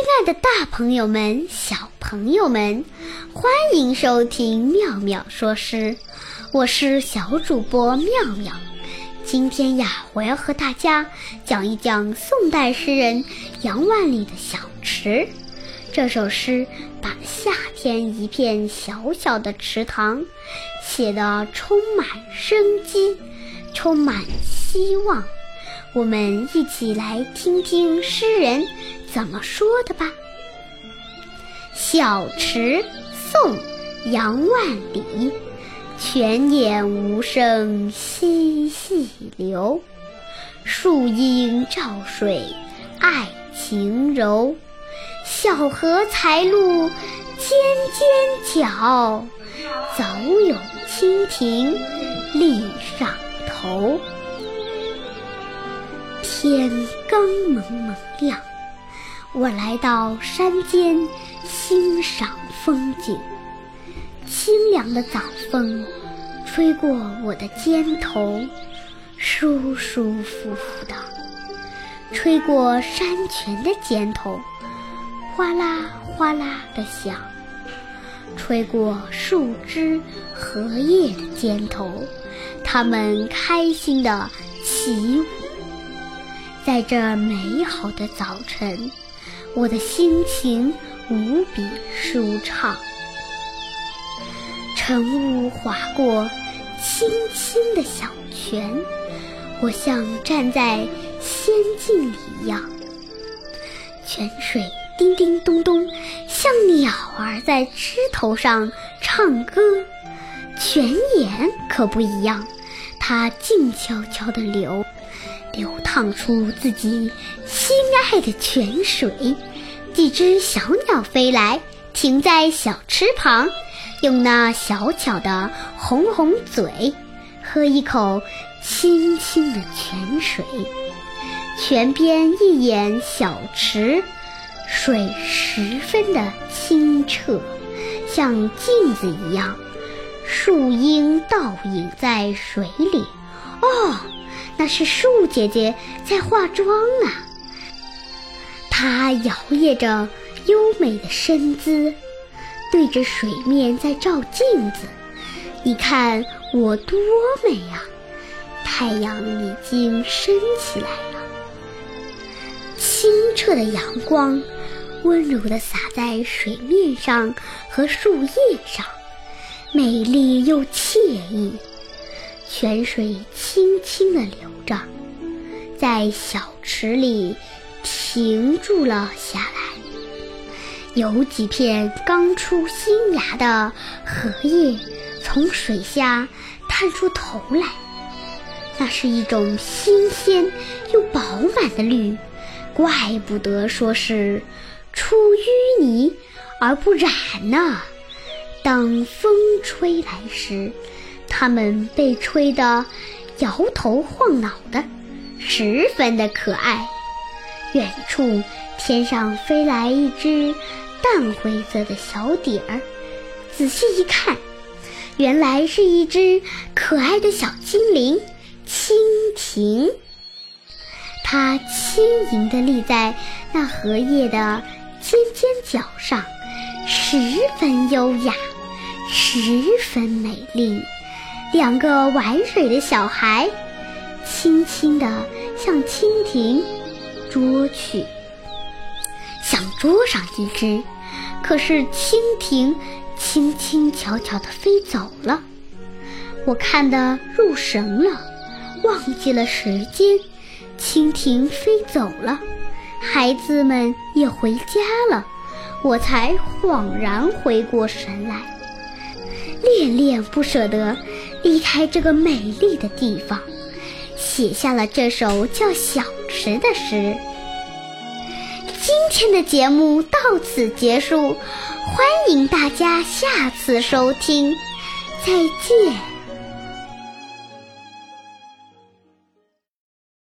亲爱的大朋友们、小朋友们，欢迎收听妙妙说诗，我是小主播妙妙。今天呀，我要和大家讲一讲宋代诗人杨万里的小池。这首诗把夏天一片小小的池塘写得充满生机，充满希望。我们一起来听听诗人怎么说的吧。小池，宋·杨万里。泉眼无声惜细流，树阴照水爱晴柔。小荷才露尖尖角，早有蜻蜓立上头。天刚蒙蒙亮，我来到山间欣赏风景。清凉的早风吹过我的肩头，舒舒服服的；吹过山泉的肩头，哗啦哗啦的响；吹过树枝荷叶的肩头，它们开心的起舞。在这美好的早晨，我的心情无比舒畅。晨雾划过清清的小泉，我像站在仙境里一样。泉水叮叮咚咚，像鸟儿在枝头上唱歌。泉眼可不一样，它静悄悄地流。流淌出自己心爱的泉水，几只小鸟飞来，停在小池旁，用那小巧的红红嘴喝一口清清的泉水。泉边一眼小池，水十分的清澈，像镜子一样，树影倒影在水里。哦。那是树姐姐在化妆啊，她摇曳着优美的身姿，对着水面在照镜子。你看我多美呀！太阳已经升起来了，清澈的阳光温柔地洒在水面上和树叶上，美丽又惬意。泉水轻轻地流着，在小池里停住了下来。有几片刚出新芽的荷叶从水下探出头来，那是一种新鲜又饱满的绿，怪不得说是出淤泥而不染呢。当风吹来时。它们被吹得摇头晃脑的，十分的可爱。远处天上飞来一只淡灰色的小点儿，仔细一看，原来是一只可爱的小精灵——蜻蜓。它轻盈地立在那荷叶的尖尖角上，十分优雅，十分美丽。两个玩水的小孩，轻轻地向蜻蜓捉去，想捉上一只，可是蜻蜓轻轻巧巧地飞走了。我看得入神了，忘记了时间。蜻蜓飞走了，孩子们也回家了，我才恍然回过神来，恋恋不舍得。离开这个美丽的地方，写下了这首叫《小池》的诗。今天的节目到此结束，欢迎大家下次收听，再见。